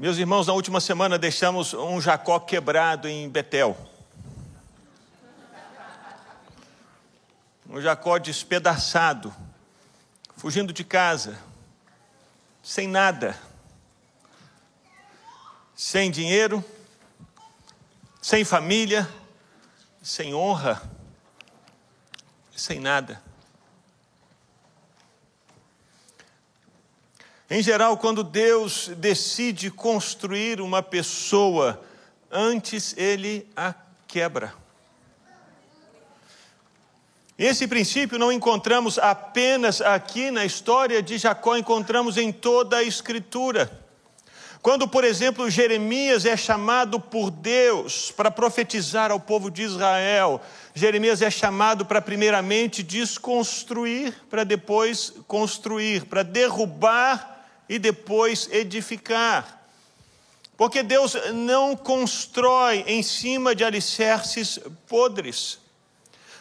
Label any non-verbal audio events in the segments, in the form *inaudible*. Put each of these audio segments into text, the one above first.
Meus irmãos, na última semana deixamos um Jacó quebrado em Betel. Um Jacó despedaçado, fugindo de casa, sem nada, sem dinheiro, sem família, sem honra, sem nada. Em geral, quando Deus decide construir uma pessoa, antes ele a quebra. Esse princípio não encontramos apenas aqui na história de Jacó, encontramos em toda a Escritura. Quando, por exemplo, Jeremias é chamado por Deus para profetizar ao povo de Israel, Jeremias é chamado para, primeiramente, desconstruir, para depois construir, para derrubar e depois edificar. Porque Deus não constrói em cima de alicerces podres.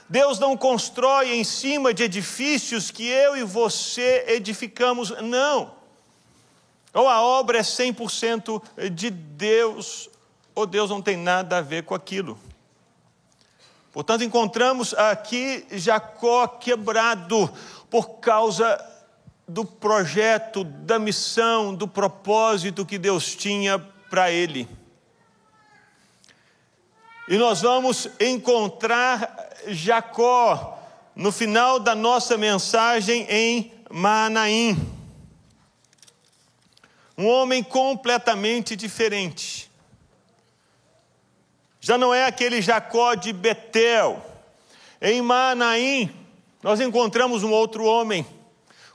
Deus não constrói em cima de edifícios que eu e você edificamos, não. Ou a obra é 100% de Deus, ou Deus não tem nada a ver com aquilo. Portanto, encontramos aqui Jacó quebrado por causa do projeto, da missão, do propósito que Deus tinha para ele. E nós vamos encontrar Jacó no final da nossa mensagem em Manaim. Um homem completamente diferente. Já não é aquele Jacó de Betel. Em Manaim, nós encontramos um outro homem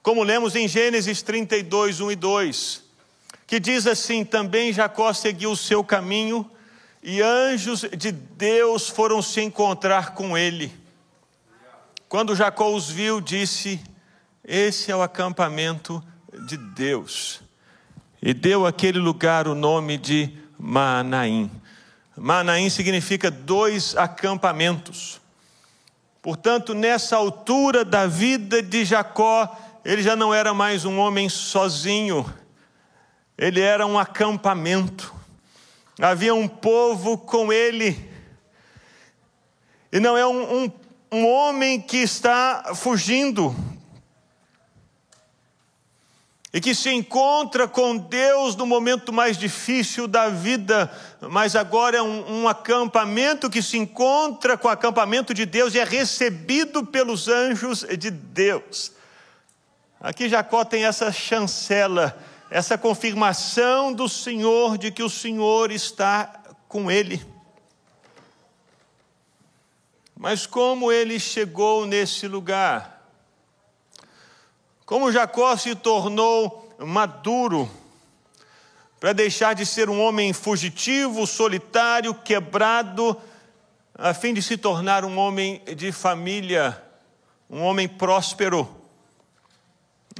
como lemos em Gênesis 32, 1 e 2, que diz assim: Também Jacó seguiu o seu caminho, e anjos de Deus foram se encontrar com ele. Quando Jacó os viu, disse: Esse é o acampamento de Deus. E deu àquele lugar o nome de Manaim. Manaim significa dois acampamentos. Portanto, nessa altura da vida de Jacó, ele já não era mais um homem sozinho, ele era um acampamento, havia um povo com ele, e não é um, um, um homem que está fugindo, e que se encontra com Deus no momento mais difícil da vida, mas agora é um, um, acampamento que se encontra com o acampamento de Deus e é recebido pelos anjos de Deus. Aqui Jacó tem essa chancela, essa confirmação do Senhor de que o Senhor está com ele. Mas como ele chegou nesse lugar? Como Jacó se tornou maduro para deixar de ser um homem fugitivo, solitário, quebrado, a fim de se tornar um homem de família, um homem próspero?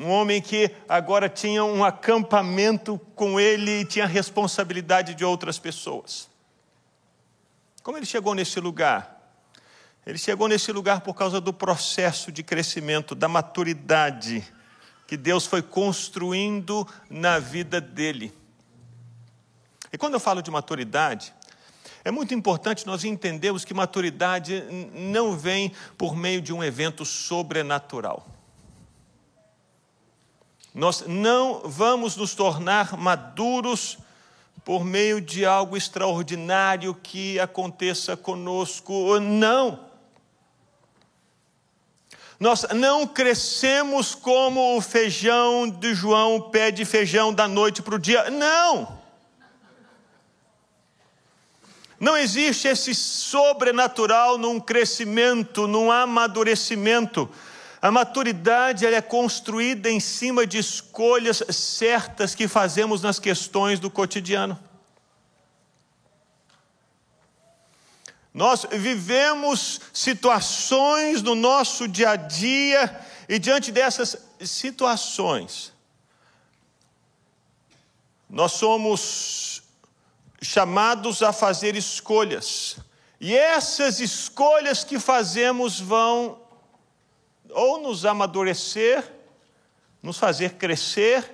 Um homem que agora tinha um acampamento com ele e tinha responsabilidade de outras pessoas. Como ele chegou nesse lugar? Ele chegou nesse lugar por causa do processo de crescimento, da maturidade que Deus foi construindo na vida dele. E quando eu falo de maturidade, é muito importante nós entendermos que maturidade não vem por meio de um evento sobrenatural. Nós não vamos nos tornar maduros por meio de algo extraordinário que aconteça conosco, não. Nós não crescemos como o feijão de João, pé de feijão da noite para o dia, não. Não existe esse sobrenatural num crescimento, num amadurecimento. A maturidade é construída em cima de escolhas certas que fazemos nas questões do cotidiano. Nós vivemos situações no nosso dia a dia e diante dessas situações, nós somos chamados a fazer escolhas. E essas escolhas que fazemos vão ou nos amadurecer, nos fazer crescer,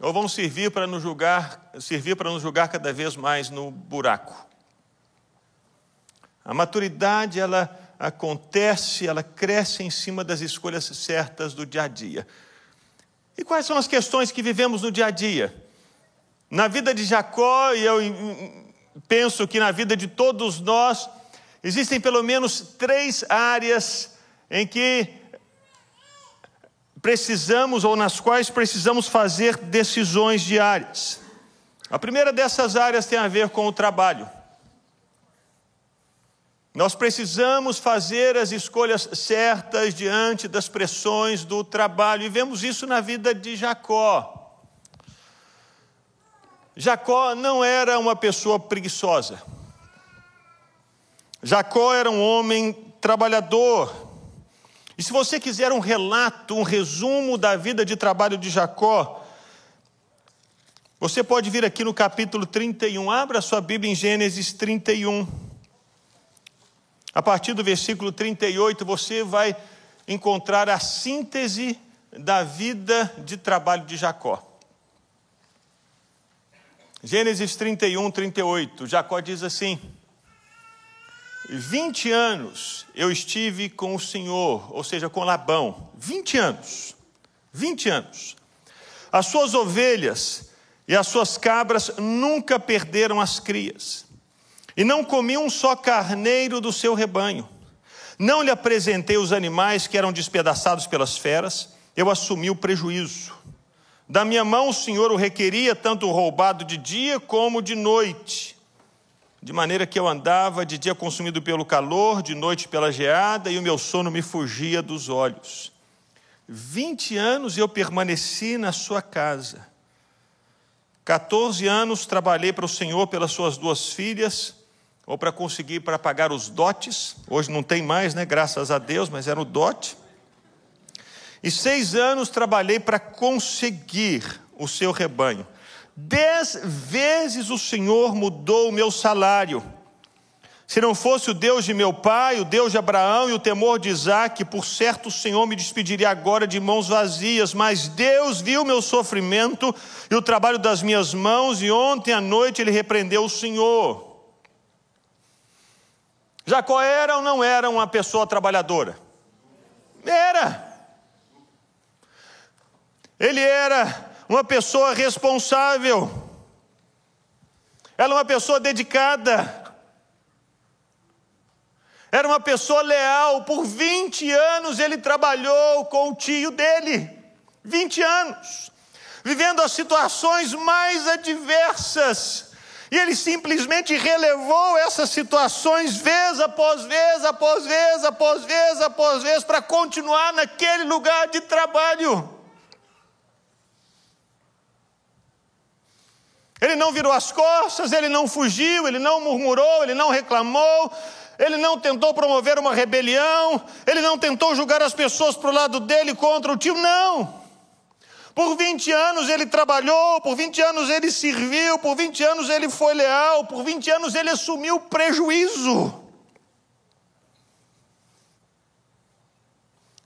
ou vão servir para nos julgar, servir para nos julgar cada vez mais no buraco. A maturidade, ela acontece, ela cresce em cima das escolhas certas do dia a dia. E quais são as questões que vivemos no dia a dia? Na vida de Jacó, e eu penso que na vida de todos nós, existem pelo menos três áreas em que precisamos ou nas quais precisamos fazer decisões diárias. A primeira dessas áreas tem a ver com o trabalho. Nós precisamos fazer as escolhas certas diante das pressões do trabalho, e vemos isso na vida de Jacó. Jacó não era uma pessoa preguiçosa. Jacó era um homem trabalhador, e se você quiser um relato, um resumo da vida de trabalho de Jacó, você pode vir aqui no capítulo 31, abra sua Bíblia em Gênesis 31. A partir do versículo 38, você vai encontrar a síntese da vida de trabalho de Jacó. Gênesis 31, 38, Jacó diz assim: 20 anos eu estive com o Senhor, ou seja, com Labão. 20 anos. 20 anos. As suas ovelhas e as suas cabras nunca perderam as crias. E não comi um só carneiro do seu rebanho. Não lhe apresentei os animais que eram despedaçados pelas feras. Eu assumi o prejuízo. Da minha mão o Senhor o requeria, tanto roubado de dia como de noite de maneira que eu andava de dia consumido pelo calor, de noite pela geada, e o meu sono me fugia dos olhos. Vinte anos eu permaneci na sua casa. Quatorze anos trabalhei para o Senhor pelas suas duas filhas, ou para conseguir para pagar os dotes. Hoje não tem mais, né? Graças a Deus, mas era o dote. E seis anos trabalhei para conseguir o seu rebanho. Dez vezes o Senhor mudou o meu salário. Se não fosse o Deus de meu pai, o Deus de Abraão e o temor de Isaac, por certo o Senhor me despediria agora de mãos vazias, mas Deus viu meu sofrimento e o trabalho das minhas mãos, e ontem à noite ele repreendeu o Senhor. Jacó era ou não era uma pessoa trabalhadora? Era. Ele era uma pessoa responsável, ela é uma pessoa dedicada, era uma pessoa leal. Por 20 anos ele trabalhou com o tio dele 20 anos, vivendo as situações mais adversas. E ele simplesmente relevou essas situações vez após vez, após vez, após vez, após vez, para continuar naquele lugar de trabalho. Ele não virou as costas, ele não fugiu, ele não murmurou, ele não reclamou, ele não tentou promover uma rebelião, ele não tentou julgar as pessoas para o lado dele contra o tio, não. Por 20 anos ele trabalhou, por 20 anos ele serviu, por 20 anos ele foi leal, por 20 anos ele assumiu prejuízo.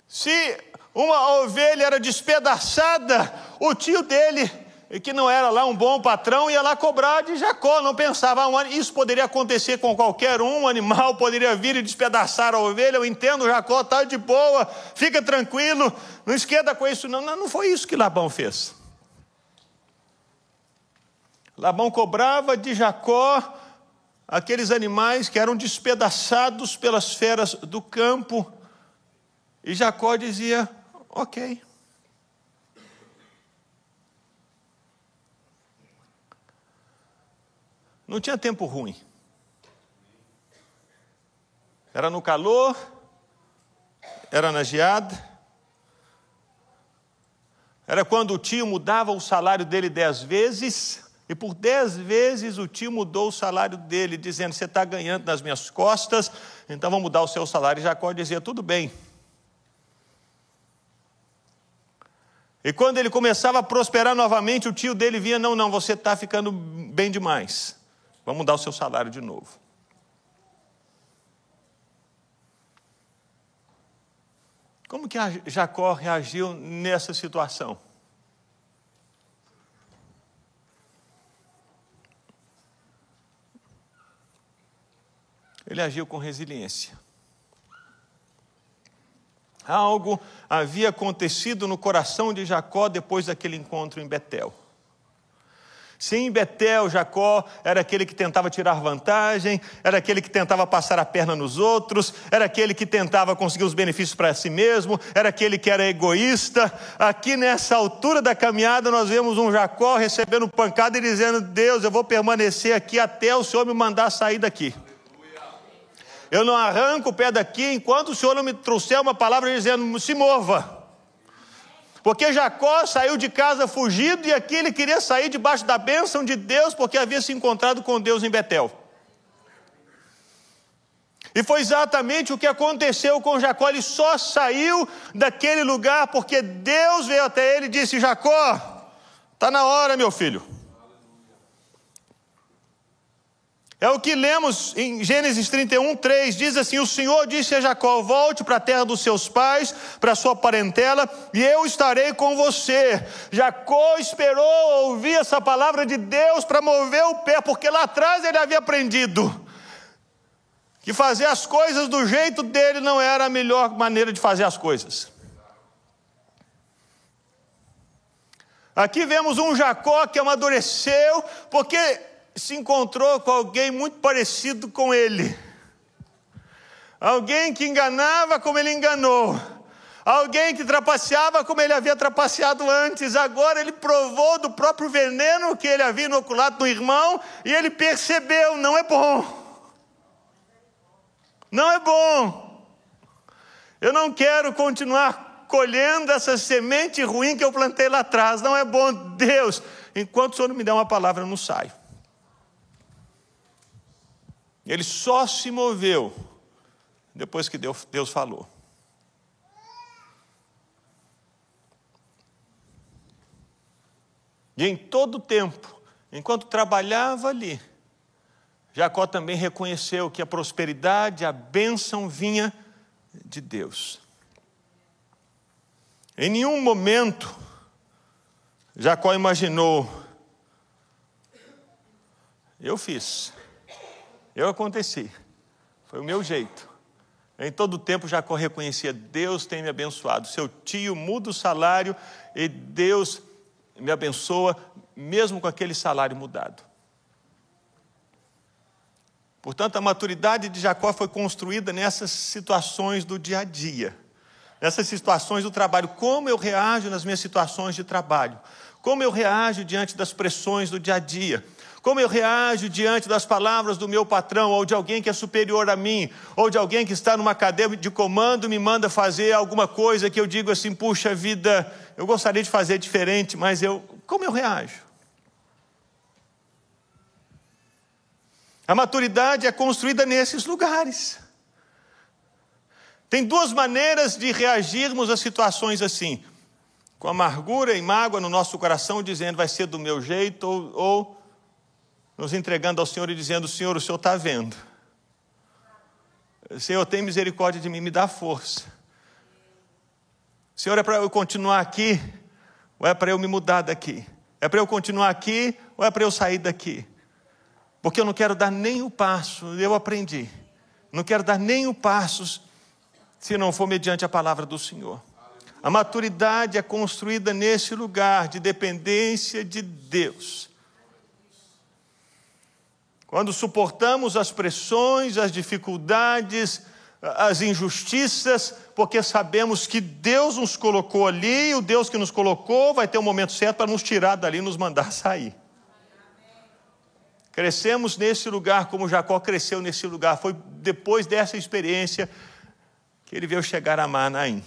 Se uma ovelha era despedaçada, o tio dele que não era lá um bom patrão, ia lá cobrar de Jacó, não pensava, ah, isso poderia acontecer com qualquer um, um animal poderia vir e despedaçar a ovelha, eu entendo, Jacó está de boa, fica tranquilo, não esquenta com isso, não, não, não foi isso que Labão fez. Labão cobrava de Jacó aqueles animais que eram despedaçados pelas feras do campo, e Jacó dizia, ok. Não tinha tempo ruim. Era no calor, era na geada. Era quando o tio mudava o salário dele dez vezes, e por dez vezes o tio mudou o salário dele, dizendo: Você está ganhando nas minhas costas, então vou mudar o seu salário. E Jacó dizia: Tudo bem. E quando ele começava a prosperar novamente, o tio dele via: Não, não, você está ficando bem demais. Vamos mudar o seu salário de novo. Como que Jacó reagiu nessa situação? Ele agiu com resiliência. Algo havia acontecido no coração de Jacó depois daquele encontro em Betel. Sim, Betel, Jacó era aquele que tentava tirar vantagem, era aquele que tentava passar a perna nos outros, era aquele que tentava conseguir os benefícios para si mesmo, era aquele que era egoísta. Aqui nessa altura da caminhada, nós vemos um Jacó recebendo pancada e dizendo: Deus, eu vou permanecer aqui até o Senhor me mandar sair daqui. Eu não arranco o pé daqui enquanto o Senhor não me trouxer uma palavra dizendo: se mova. Porque Jacó saiu de casa fugido e aqui ele queria sair debaixo da bênção de Deus, porque havia se encontrado com Deus em Betel. E foi exatamente o que aconteceu com Jacó. Ele só saiu daquele lugar porque Deus veio até ele e disse: Jacó, está na hora, meu filho. É o que lemos em Gênesis 31, 3. Diz assim: O Senhor disse a Jacó: Volte para a terra dos seus pais, para a sua parentela, e eu estarei com você. Jacó esperou ouvir essa palavra de Deus para mover o pé, porque lá atrás ele havia aprendido que fazer as coisas do jeito dele não era a melhor maneira de fazer as coisas. Aqui vemos um Jacó que amadureceu, porque se encontrou com alguém muito parecido com ele. Alguém que enganava como ele enganou. Alguém que trapaceava como ele havia trapaceado antes. Agora ele provou do próprio veneno que ele havia inoculado no irmão e ele percebeu: não é bom. Não é bom. Eu não quero continuar colhendo essa semente ruim que eu plantei lá atrás. Não é bom, Deus. Enquanto o Senhor não me der uma palavra, eu não saio. Ele só se moveu depois que Deus, falou. E em todo o tempo, enquanto trabalhava ali, Jacó também reconheceu que a prosperidade, a bênção vinha de Deus. Em nenhum momento, Jacó imaginou, eu fiz, eu aconteci. Foi o meu jeito. Em todo o tempo Jacó reconhecia: Deus tem me abençoado. Seu tio muda o salário e Deus me abençoa, mesmo com aquele salário mudado. Portanto, a maturidade de Jacó foi construída nessas situações do dia a dia, nessas situações do trabalho. Como eu reajo nas minhas situações de trabalho? Como eu reajo diante das pressões do dia a dia? Como eu reajo diante das palavras do meu patrão, ou de alguém que é superior a mim, ou de alguém que está numa cadeia de comando, me manda fazer alguma coisa que eu digo assim, puxa vida, eu gostaria de fazer diferente, mas eu, como eu reajo? A maturidade é construída nesses lugares. Tem duas maneiras de reagirmos a situações assim: com amargura e mágoa no nosso coração, dizendo vai ser do meu jeito, ou, ou nos entregando ao Senhor e dizendo: Senhor, o Senhor está vendo. Senhor, tem misericórdia de mim, me dá força. Senhor, é para eu continuar aqui, ou é para eu me mudar daqui? É para eu continuar aqui, ou é para eu sair daqui? Porque eu não quero dar nem o passo, eu aprendi. Não quero dar nem o passo se não for mediante a palavra do Senhor. A maturidade é construída nesse lugar de dependência de Deus. Quando suportamos as pressões, as dificuldades, as injustiças, porque sabemos que Deus nos colocou ali, o Deus que nos colocou vai ter o um momento certo para nos tirar dali e nos mandar sair. Crescemos nesse lugar como Jacó cresceu nesse lugar. Foi depois dessa experiência que ele veio chegar a Manaim.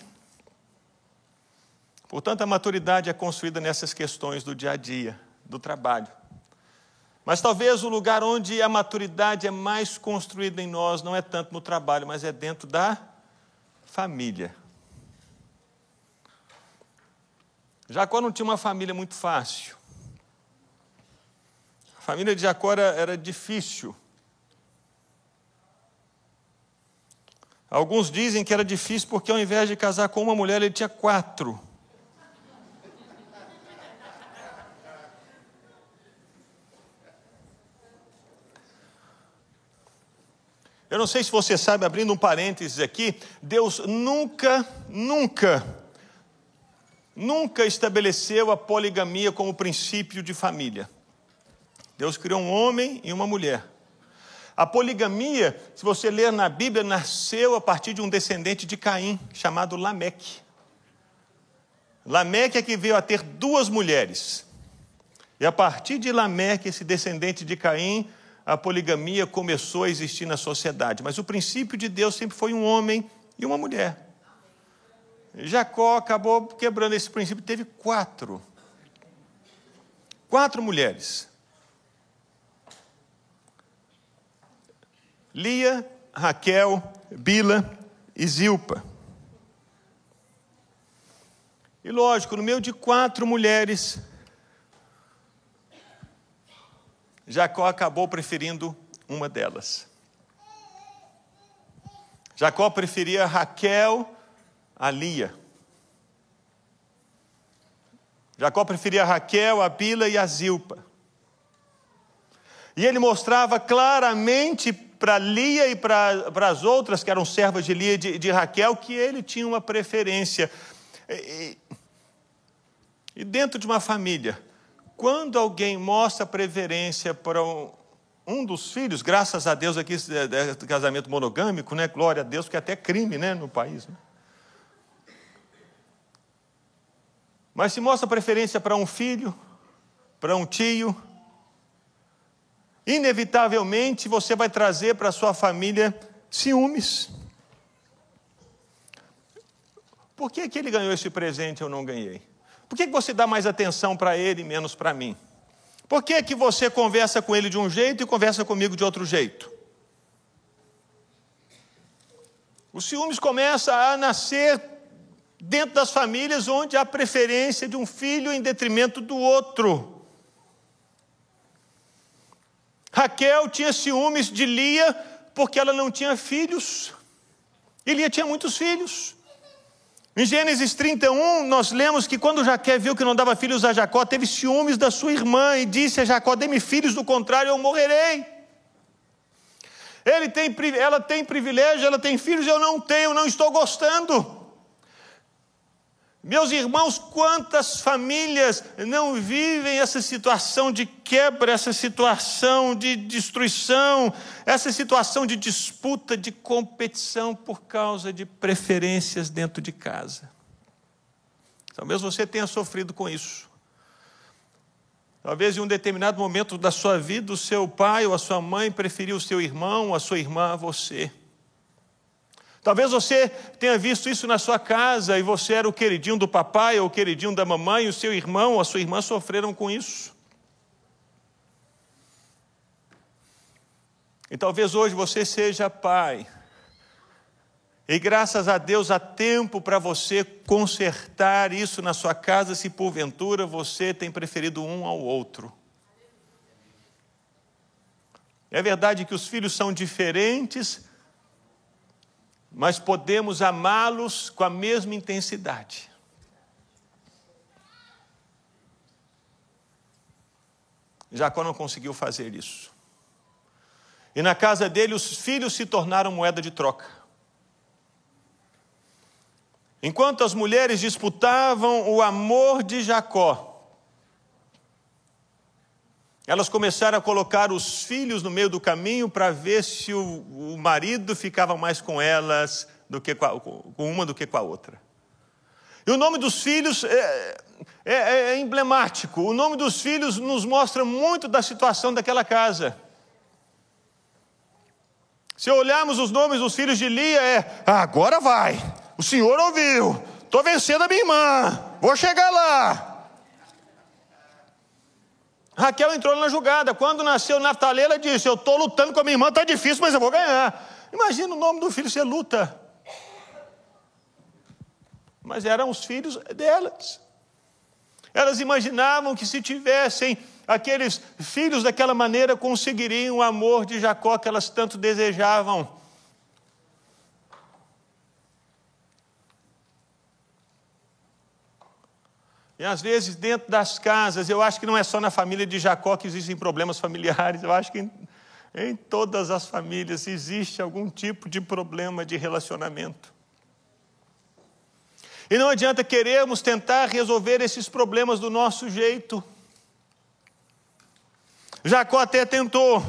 Portanto, a maturidade é construída nessas questões do dia a dia, do trabalho. Mas talvez o lugar onde a maturidade é mais construída em nós não é tanto no trabalho, mas é dentro da família. Jacó não tinha uma família muito fácil. A família de Jacó era, difícil. Alguns dizem que era difícil porque ao invés de casar com uma mulher, ele tinha quatro. Eu não sei se você sabe, abrindo um parênteses aqui, Deus nunca, nunca, nunca estabeleceu a poligamia como princípio de família. Deus criou um homem e uma mulher. A poligamia, se você ler na Bíblia, nasceu a partir de um descendente de Caim, chamado Lameque. Lameque é que veio a ter duas mulheres. E a partir de Lameque, esse descendente de Caim, a poligamia começou a existir na sociedade. Mas o princípio de Deus sempre foi um homem e uma mulher. Jacó acabou quebrando esse princípio, teve quatro. Quatro mulheres. Lia, Raquel, Bila e Zilpa. E lógico, no meio de quatro mulheres, Jacó acabou preferindo uma delas. Jacó preferia Raquel a Lia. Jacó preferia Raquel, a Bila e a Zilpa. E ele mostrava claramente para Lia e para as outras que eram servas de Lia e de, de, Raquel que ele tinha uma preferência. E, e dentro de uma família, quando alguém mostra preferência para um, um dos filhos, graças a Deus aqui é, é casamento monogâmico, né? Glória a Deus, porque é até crime, né, no país. Né? Mas se mostra preferência para um filho, para um tio, inevitavelmente você vai trazer para sua família ciúmes. Por que, que ele ganhou esse presente e eu não ganhei? Por que, você dá mais atenção para ele e menos para mim? Por que, que você conversa com ele de um jeito e conversa comigo de outro jeito? Os ciúmes começam a nascer dentro das famílias onde há preferência de um filho em detrimento do outro. Raquel tinha ciúmes de Lia porque ela não tinha filhos. E Lia tinha muitos filhos. Em Gênesis 31, nós lemos que quando Jaqué viu que não dava filhos a Jacó, teve ciúmes da sua irmã e disse a Jacó: Dê-me filhos, do contrário eu morrerei. Ele tem, ela tem privilégio, ela tem filhos, eu não tenho, não estou gostando. Meus irmãos, quantas famílias não vivem essa situação de quebra, essa situação de destruição, essa situação de disputa, de competição por causa de preferências dentro de casa. Talvez você tenha sofrido com isso. Talvez em um determinado momento da sua vida, o seu pai ou a sua mãe preferiu o seu irmão ou a sua irmã a você. Talvez você tenha visto isso na sua casa e você era o queridinho do papai ou o queridinho da mamãe, e o seu irmão ou a sua irmã sofreram com isso. E talvez hoje você seja pai. E graças a Deus há tempo para você consertar isso na sua casa, se porventura você tem preferido um ao outro. É verdade que os filhos são diferentes, mas podemos amá-los com a mesma intensidade. Jacó não conseguiu fazer isso. E na casa dele, os filhos se tornaram moeda de troca. Enquanto as mulheres disputavam o amor de Jacó, elas começaram a colocar os filhos no meio do caminho para ver se o, o, marido ficava mais com elas do que com, a, com, uma do que com a outra. E o nome dos filhos é, é, é emblemático. O nome dos filhos nos mostra muito da situação daquela casa. Se olharmos os nomes dos filhos de Lia, é agora vai, o senhor ouviu, estou vencendo a minha irmã, vou chegar lá. Raquel entrou na jogada. Quando nasceu Naftali, ela disse: Eu estou lutando com a minha irmã, está difícil, mas eu vou ganhar. Imagina o nome do filho ser luta. Mas eram os filhos delas. Elas imaginavam que se tivessem aqueles filhos daquela maneira, conseguiriam o amor de Jacó que elas tanto desejavam. E às vezes, dentro das casas, eu acho que não é só na família de Jacó que existem problemas familiares, eu acho que em, Em todas as famílias existe algum tipo de problema de relacionamento. E não adianta queremos tentar resolver esses problemas do nosso jeito. Jacó até tentou.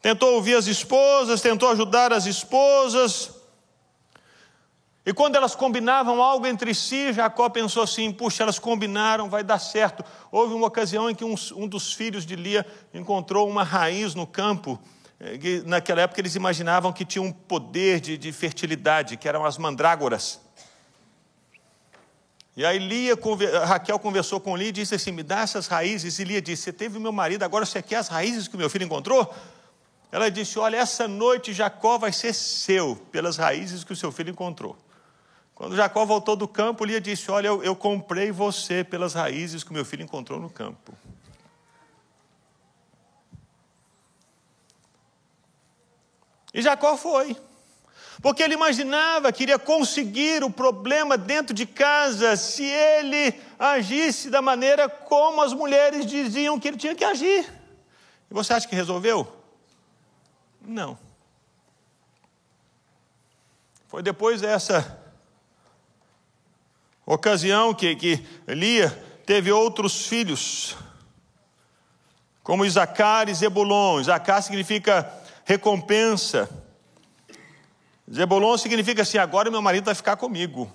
Tentou ouvir as esposas, tentou ajudar as esposas. E quando elas combinavam algo entre si, Jacó pensou assim: puxa, elas combinaram, vai dar certo. Houve uma ocasião em que um, um dos filhos de Lia encontrou uma raiz no campo que naquela época eles imaginavam que tinha um poder de, de fertilidade, que eram as mandrágoras. E aí Lia, Raquel conversou com Lia e disse assim: Me dá essas raízes. E Lia disse: Você teve o meu marido, agora você quer as raízes que o meu filho encontrou? Ela disse: Olha, essa noite Jacó vai ser seu, pelas raízes que o seu filho encontrou. Quando Jacó voltou do campo, Lia disse: Olha, eu, eu comprei você pelas raízes que meu filho encontrou no campo. E Jacó foi. Porque ele imaginava que iria conseguir o problema dentro de casa se ele agisse da maneira como as mulheres diziam que ele tinha que agir. E você acha que resolveu? Não. Foi depois dessa ocasião que, que Lia teve outros filhos, como Isacar e Zebulon. Isacar significa recompensa. Zebulon significa assim: agora meu marido vai ficar comigo.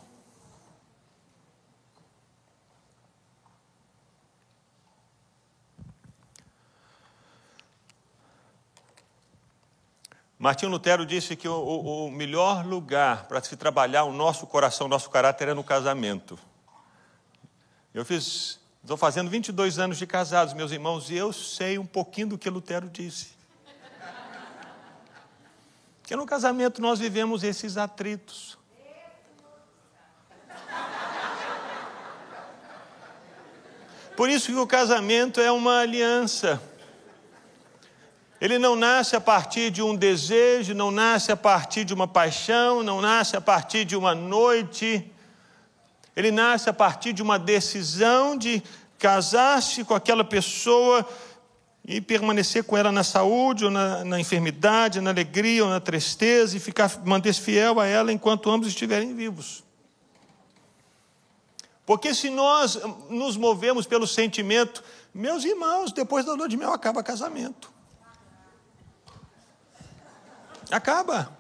Martinho Lutero disse que o, o, o melhor lugar para se trabalhar o nosso coração, o nosso caráter é no casamento. Eu fiz, estou fazendo 22 anos de casados, meus irmãos, e eu sei um pouquinho do que Lutero disse. Porque no casamento nós vivemos esses atritos. Por isso que o casamento é uma aliança. Ele não nasce a partir de um desejo, não nasce a partir de uma paixão, não nasce a partir de uma noite. Ele nasce a partir de uma decisão de casar-se com aquela pessoa e permanecer com ela na saúde ou na, na enfermidade, na alegria ou na tristeza e ficar manter-se fiel a ela enquanto ambos estiverem vivos. Porque se nós nos movemos pelo sentimento, meus irmãos, depois da lua de mel acaba casamento. Acaba.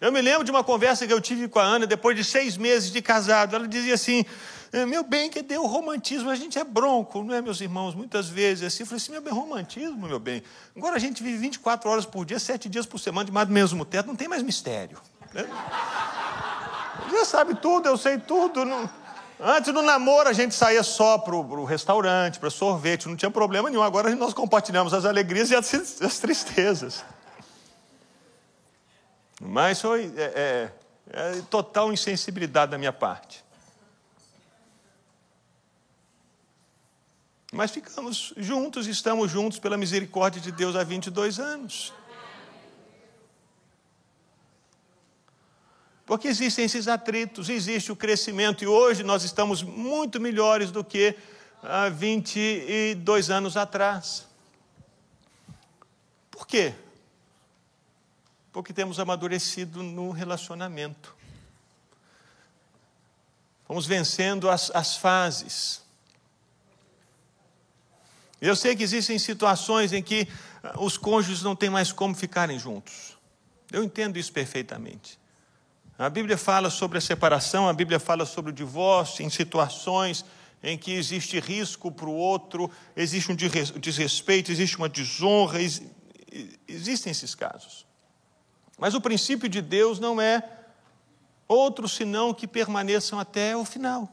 Eu me lembro de uma conversa que eu tive com a Ana depois de seis meses de casado. Ela dizia assim: é, meu bem, que deu romantismo, a gente é bronco, não é, meus irmãos? Muitas vezes assim, eu falei assim, meu bem, romantismo, meu bem. Agora a gente vive 24 horas por dia, 7 dias por semana, debaixo do mesmo teto, não tem mais mistério. Né? *laughs* Já sabe tudo, eu sei tudo. Não... Antes do namoro a gente saía só para o restaurante, para sorvete, não tinha problema nenhum. Agora nós compartilhamos as alegrias e as, *laughs* as tristezas. Mas foi é, é, é total insensibilidade da minha parte. Mas ficamos juntos, estamos juntos pela misericórdia de Deus há 22 anos. Porque existem esses atritos, existe o crescimento, e hoje nós estamos muito melhores do que há 22 anos atrás. Por quê? Porque temos amadurecido no relacionamento. Vamos vencendo as, as fases. Eu sei que existem situações em que ah, os cônjuges não têm mais como ficarem juntos. Eu entendo isso perfeitamente. A Bíblia fala sobre a separação, a Bíblia fala sobre o divórcio, em situações em que existe risco para o outro, existe um desrespeito, existe uma desonra, existem esses casos. Mas o princípio de Deus não é outro senão que permaneçam até o final.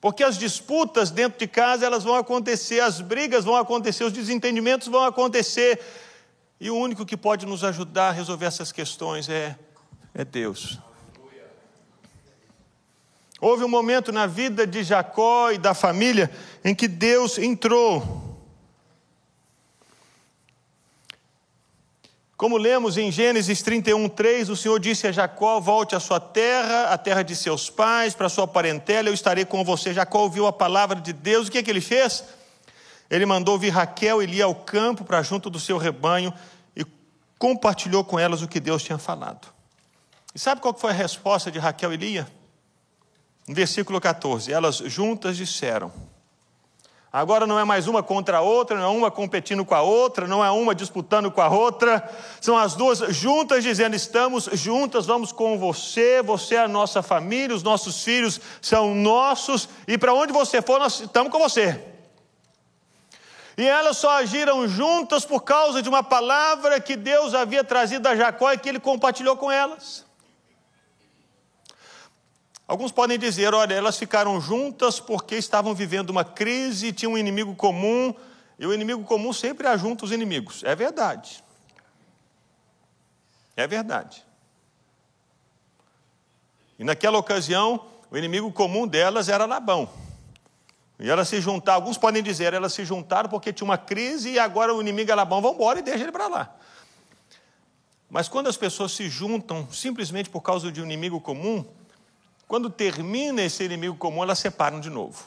Porque as disputas dentro de casa elas vão acontecer, as brigas vão acontecer, os desentendimentos vão acontecer. E o único que pode nos ajudar a resolver essas questões é, é Deus. Houve um momento na vida de Jacó e da família em que Deus entrou. Como lemos em Gênesis 31, 3, o Senhor disse a Jacó: Volte à sua terra, à terra de seus pais, para sua parentela, eu estarei com você. Jacó ouviu a palavra de Deus, o que, é que ele fez? Ele mandou vir Raquel e Lia ao campo para junto do seu rebanho e compartilhou com elas o que Deus tinha falado. E sabe qual foi a resposta de Raquel e Lia? No versículo 14: Elas juntas disseram: Agora não é mais uma contra a outra, não é uma competindo com a outra, não é uma disputando com a outra, são as duas juntas dizendo: estamos juntas, vamos com você, você é a nossa família, os nossos filhos são nossos, e para onde você for, nós estamos com você. E elas só agiram juntas por causa de uma palavra que Deus havia trazido a Jacó e que ele compartilhou com elas. Alguns podem dizer, olha, elas ficaram juntas porque estavam vivendo uma crise, tinham um inimigo comum, e o inimigo comum sempre ajunta os inimigos. É verdade. É verdade. E naquela ocasião, o inimigo comum delas era Labão. E elas se juntaram, alguns podem dizer, elas se juntaram porque tinha uma crise e agora o inimigo é Labão, vamos embora e deixa ele para lá. Mas quando as pessoas se juntam simplesmente por causa de um inimigo comum, quando termina esse inimigo comum, elas separam de novo.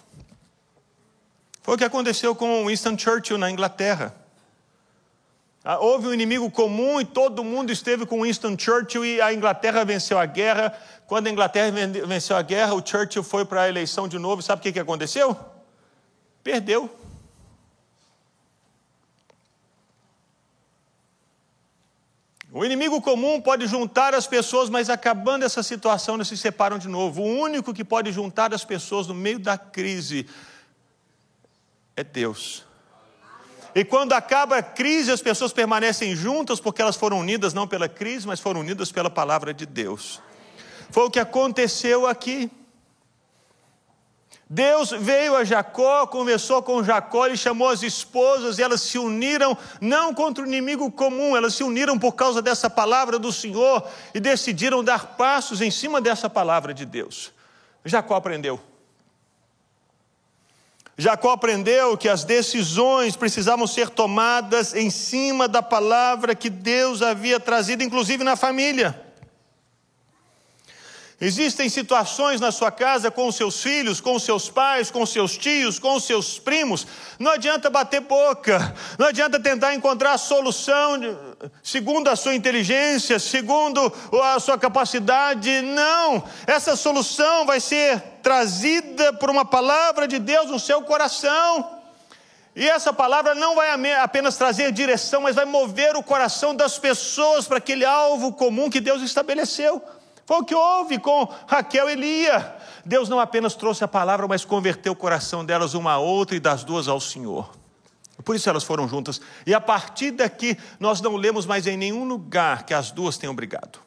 Foi o que aconteceu com Winston Churchill na Inglaterra. Ah, houve um inimigo comum e todo mundo esteve com Winston Churchill e a Inglaterra venceu a guerra. Quando a Inglaterra venceu a guerra, o Churchill foi para a eleição de novo. Sabe o que aconteceu? Perdeu. O inimigo comum pode juntar as pessoas, mas acabando essa situação, eles se separam de novo. O único que pode juntar as pessoas no meio da crise é Deus. E quando acaba a crise, as pessoas permanecem juntas porque elas foram unidas não pela crise, mas foram unidas pela palavra de Deus. Foi o que aconteceu aqui. Deus veio a Jacó, conversou com Jacó, ele chamou as esposas e elas se uniram, não contra o inimigo comum, elas se uniram por causa dessa palavra do Senhor e decidiram dar passos em cima dessa palavra de Deus. Jacó aprendeu. Jacó aprendeu que as decisões precisavam ser tomadas em cima da palavra que Deus havia trazido, inclusive na família. Existem situações na sua casa com seus filhos, com seus pais, com seus tios, com seus primos. Não adianta bater boca, não adianta tentar encontrar solução segundo a sua inteligência, segundo a sua capacidade. Não, essa solução vai ser trazida por uma palavra de Deus no seu coração. E essa palavra não vai apenas trazer direção, mas vai mover o coração das pessoas para aquele alvo comum que Deus estabeleceu. Foi o que houve com Raquel e Lia. Deus não apenas trouxe a palavra, mas converteu o coração delas uma a outra e das duas ao Senhor. Por isso elas foram juntas. E a partir daqui, nós não lemos mais em nenhum lugar que as duas tenham brigado.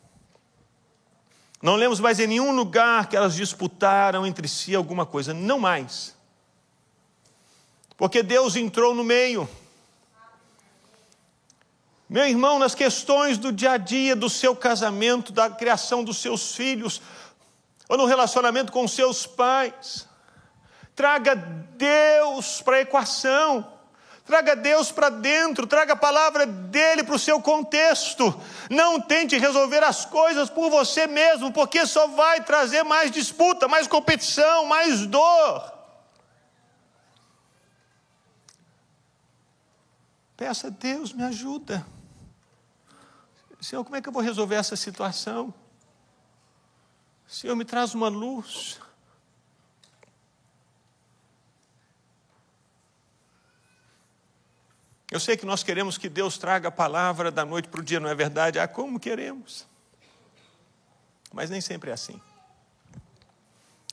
Não lemos mais em nenhum lugar que elas disputaram entre si alguma coisa. Não mais. Porque Deus entrou no meio. Meu irmão, nas questões do dia a dia, do seu casamento, da criação dos seus filhos, ou no relacionamento com seus pais, traga Deus para a equação. Traga Deus para dentro, traga a palavra dele para o seu contexto. Não tente resolver as coisas por você mesmo, porque só vai trazer mais disputa, mais competição, mais dor. Peça a Deus, me ajuda. Senhor, como é que eu vou resolver essa situação? Senhor, me traz uma luz. Eu sei que nós queremos que Deus traga a palavra da noite para o dia, não é verdade? Ah, como queremos. Mas nem sempre é assim.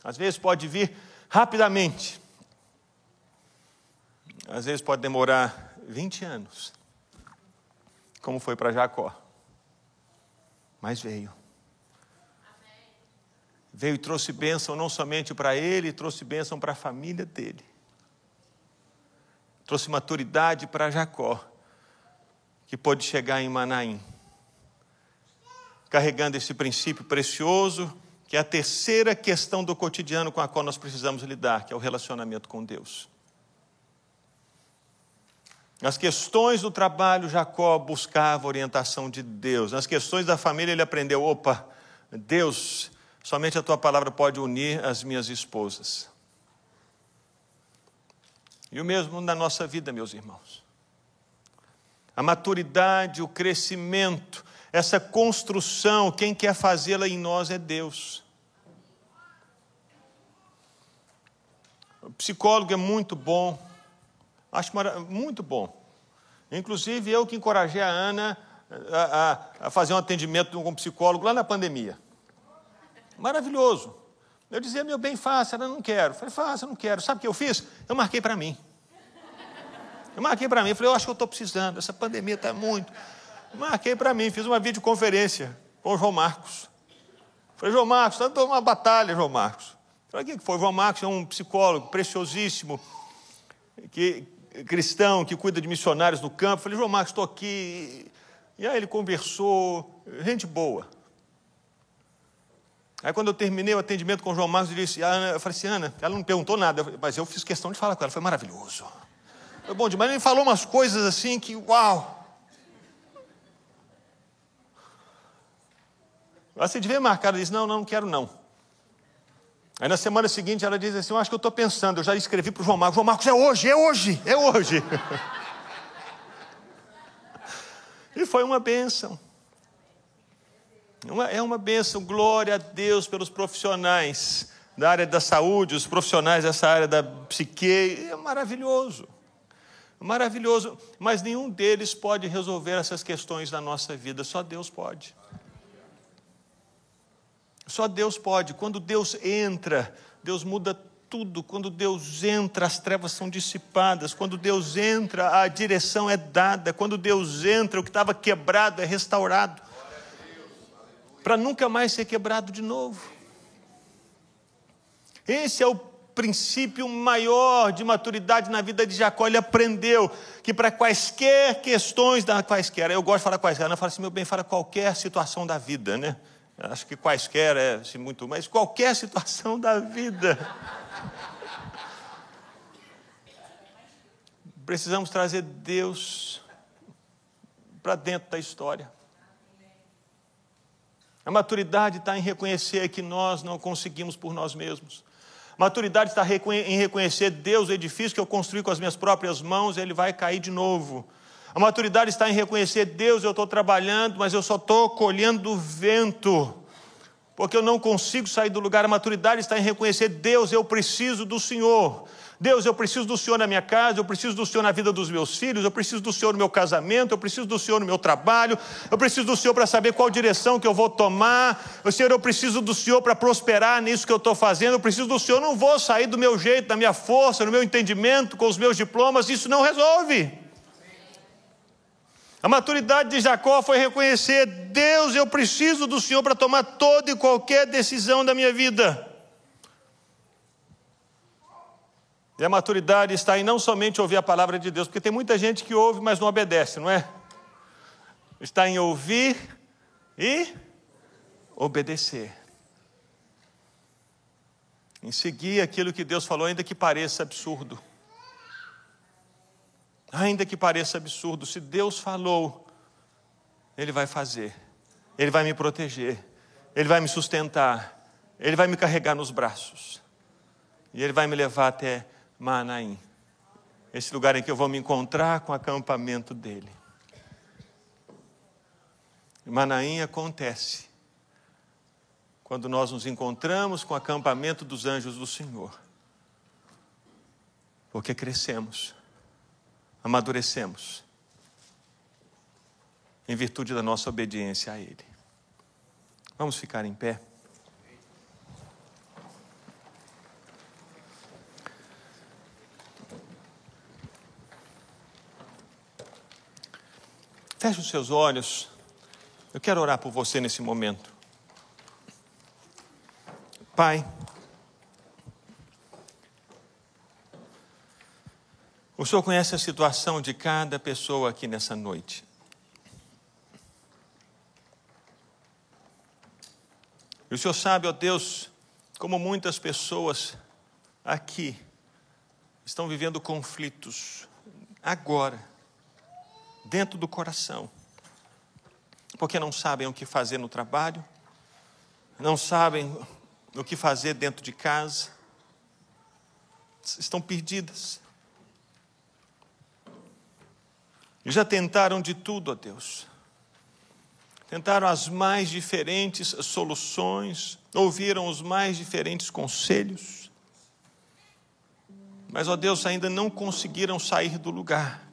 Às vezes pode vir rapidamente. Às vezes pode demorar 20 anos. Como foi para Jacó mas veio. Veio e trouxe bênção não somente para ele, trouxe bênção para a família dele. Trouxe maturidade para Jacó, que pôde chegar em Manaim, carregando esse princípio precioso, que é a terceira questão do cotidiano com a qual nós precisamos lidar, que é o relacionamento com Deus. Nas questões do trabalho, Jacó buscava orientação de Deus. Nas questões da família, ele aprendeu: opa, Deus, somente a tua palavra pode unir as minhas esposas. E o mesmo na nossa vida, meus irmãos. A maturidade, o crescimento, essa construção, quem quer fazê-la em nós é Deus. O psicólogo é muito bom, acho muito bom. Inclusive, eu que encorajei a Ana a, a, a fazer um atendimento com um psicólogo lá na pandemia. Maravilhoso. Eu dizia, meu bem, faça, ela não quero. Falei, faça, não quero. Sabe o que eu fiz? Eu marquei para mim. Eu marquei para mim, falei, eu acho que eu estou precisando, essa pandemia está muito. Marquei para mim, fiz uma videoconferência com o João Marcos. Falei, João Marcos, está uma batalha, João Marcos. Falei, o que foi? João Marcos é um psicólogo preciosíssimo, que, cristão, que cuida de missionários no campo. Falei, João Marcos, estou aqui. E aí ele conversou, gente boa. Aí quando eu terminei o atendimento com o João Marcos, eu disse, Ana, eu falei assim, Ana, ela não perguntou nada, mas eu fiz questão de falar com ela, foi maravilhoso. Foi bom demais, ele falou umas coisas assim que, uau! Você devia marcar, ela disse, não, não, não quero não. Aí na semana seguinte ela diz assim, eu acho que eu estou pensando, eu já escrevi para o João Marcos, João Marcos, é hoje, é hoje, é hoje. *laughs* e foi uma bênção. É uma bênção, glória a Deus pelos profissionais da área da saúde, os profissionais dessa área da psique, é maravilhoso. Maravilhoso, mas nenhum deles pode resolver essas questões da nossa vida, só Deus pode. Só Deus pode. Quando Deus entra, Deus muda tudo. Quando Deus entra, as trevas são dissipadas. Quando Deus entra, a direção é dada. Quando Deus entra, o que estava quebrado é restaurado para nunca mais ser quebrado de novo. Esse é o princípio maior de maturidade na vida de Jacó. Ele aprendeu que para quaisquer questões, da quaisquer, eu gosto de falar quaisquer, não fala assim, meu bem, fala qualquer situação da vida, né? Acho que quaisquer é assim, muito, mas qualquer *laughs* situação da vida. Precisamos trazer Deus para dentro da história. A maturidade está em reconhecer que nós não conseguimos por nós mesmos. Maturidade está em reconhecer Deus, o edifício que eu construí com as minhas próprias mãos, ele vai cair de novo. A maturidade está em reconhecer Deus, eu estou trabalhando, mas eu só estou colhendo vento, porque eu não consigo sair do lugar. A maturidade está em reconhecer Deus, eu preciso do Senhor. Deus, eu preciso do Senhor na minha casa, eu preciso do Senhor na vida dos meus filhos, eu preciso do Senhor no meu casamento, eu preciso do Senhor no meu trabalho, eu preciso do Senhor para saber qual direção que eu vou tomar, o Senhor, eu preciso do Senhor para prosperar nisso que eu estou fazendo, eu preciso do Senhor, não vou sair do meu jeito, da minha força, no meu entendimento, com os meus diplomas, isso não resolve. A maturidade de Jacó foi reconhecer: Deus, eu preciso do Senhor para tomar toda e qualquer decisão da minha vida. E a maturidade está em não somente ouvir a palavra de Deus, porque tem muita gente que ouve, mas não obedece, não é? Está em ouvir e obedecer. Em seguir aquilo que Deus falou, ainda que pareça absurdo. Ainda que pareça absurdo, se Deus falou, Ele vai fazer, Ele vai me proteger, Ele vai me sustentar, Ele vai me carregar nos braços, e Ele vai me levar até Manaim. Esse lugar em que eu vou me encontrar com o acampamento dele. Manaim acontece quando nós nos encontramos com o acampamento dos anjos do Senhor. Porque crescemos, amadurecemos, em virtude da nossa obediência a Ele. Vamos ficar em pé. Feche os seus olhos. Eu quero orar por você nesse momento. Pai, o Senhor conhece a situação de cada pessoa aqui nessa noite. E o Senhor sabe, ó Deus, como muitas pessoas aqui estão vivendo conflitos agora dentro do coração, porque não sabem o que fazer no trabalho, não sabem o que fazer dentro de casa, estão perdidas. Já tentaram de tudo, ó Deus. Tentaram as mais diferentes soluções, ouviram os mais diferentes conselhos. Mas, ó Deus, ainda não conseguiram sair do lugar.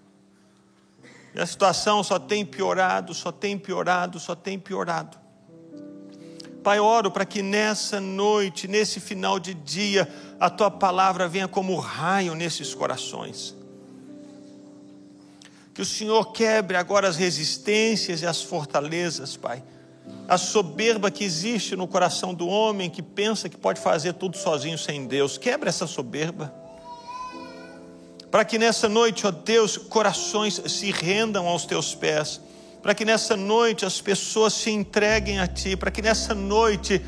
E a situação só tem piorado, só tem piorado, só tem piorado. Pai, oro para que nessa noite, nesse final de dia, a tua palavra venha como raio nesses corações. Que o Senhor quebre agora as resistências e as fortalezas, Pai. A soberba que existe no coração do homem que pensa que pode fazer tudo sozinho sem Deus. Quebra essa soberba para que nessa noite, ó Deus, corações se rendam aos teus pés, para que nessa noite as pessoas se entreguem a Ti, para que nessa noite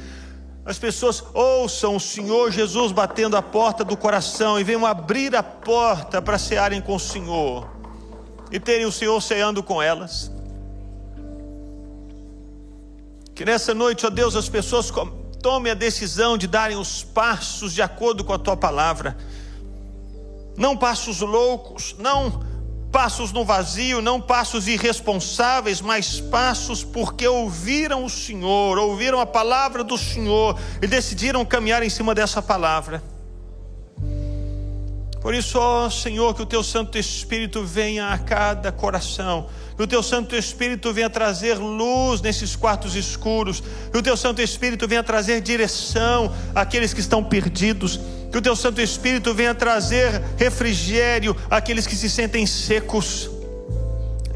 as pessoas ouçam o Senhor Jesus batendo a porta do coração e venham abrir a porta para cearem com o Senhor e terem o Senhor ceando com elas. Que nessa noite, ó Deus, as pessoas tomem a decisão de darem os passos de acordo com a Tua palavra não passos loucos, não passos no vazio, não passos irresponsáveis, mas passos porque ouviram o Senhor, ouviram a palavra do Senhor e decidiram caminhar em cima dessa palavra. Por isso, ó Senhor, que o teu Santo Espírito venha a cada coração, que o teu Santo Espírito venha trazer luz nesses quartos escuros, que o teu Santo Espírito venha trazer direção àqueles que estão perdidos. Que o teu Santo Espírito venha trazer refrigério àqueles que se sentem secos.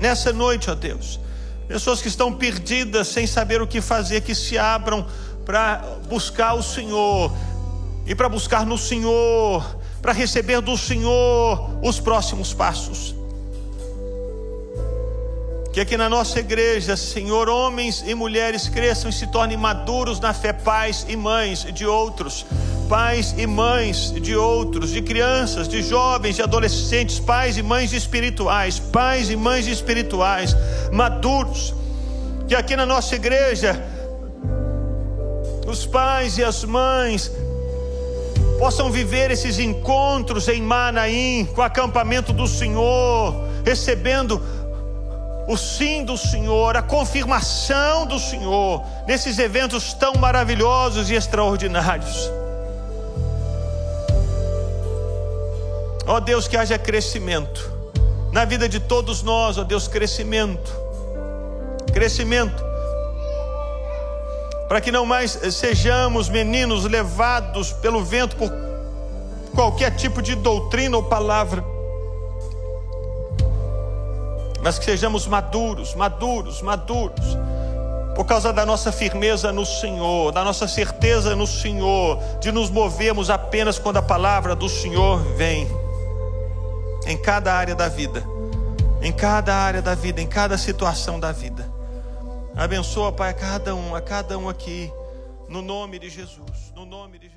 Nessa noite, ó Deus, pessoas que estão perdidas sem saber o que fazer, que se abram para buscar o Senhor. E para buscar no Senhor, para receber do Senhor os próximos passos. Que aqui na nossa igreja, Senhor, homens e mulheres cresçam e se tornem maduros na fé, pais e mães de outros pais e mães de outros, de crianças, de jovens, de adolescentes, pais e mães espirituais, pais e mães espirituais, maduros, que aqui na nossa igreja, os pais e as mães possam viver esses encontros em Manaim, com o acampamento do Senhor, recebendo o sim do Senhor, a confirmação do Senhor, nesses eventos tão maravilhosos e extraordinários. Ó Deus, que haja crescimento na vida de todos nós, ó Deus, crescimento. Crescimento. Para que não mais sejamos meninos levados pelo vento por qualquer tipo de doutrina ou palavra. Mas que sejamos maduros, maduros, maduros por causa da nossa firmeza no Senhor, da nossa certeza no Senhor, de nos movermos apenas quando a palavra do Senhor vem em cada área da vida, em cada área da vida, em cada situação da vida. Abençoa, Pai, a cada um, a cada um aqui, no nome de Jesus, no nome de Jesus.